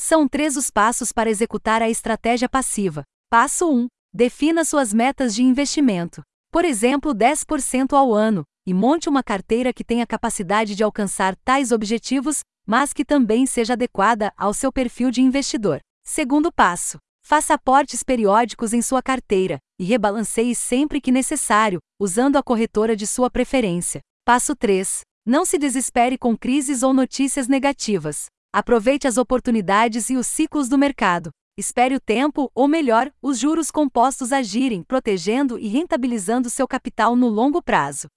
São três os passos para executar a estratégia passiva. Passo 1. Defina suas metas de investimento. Por exemplo, 10% ao ano, e monte uma carteira que tenha capacidade de alcançar tais objetivos, mas que também seja adequada ao seu perfil de investidor. Segundo passo: faça aportes periódicos em sua carteira e rebalanceie sempre que necessário, usando a corretora de sua preferência. Passo 3. Não se desespere com crises ou notícias negativas. Aproveite as oportunidades e os ciclos do mercado. Espere o tempo, ou melhor, os juros compostos agirem, protegendo e rentabilizando seu capital no longo prazo.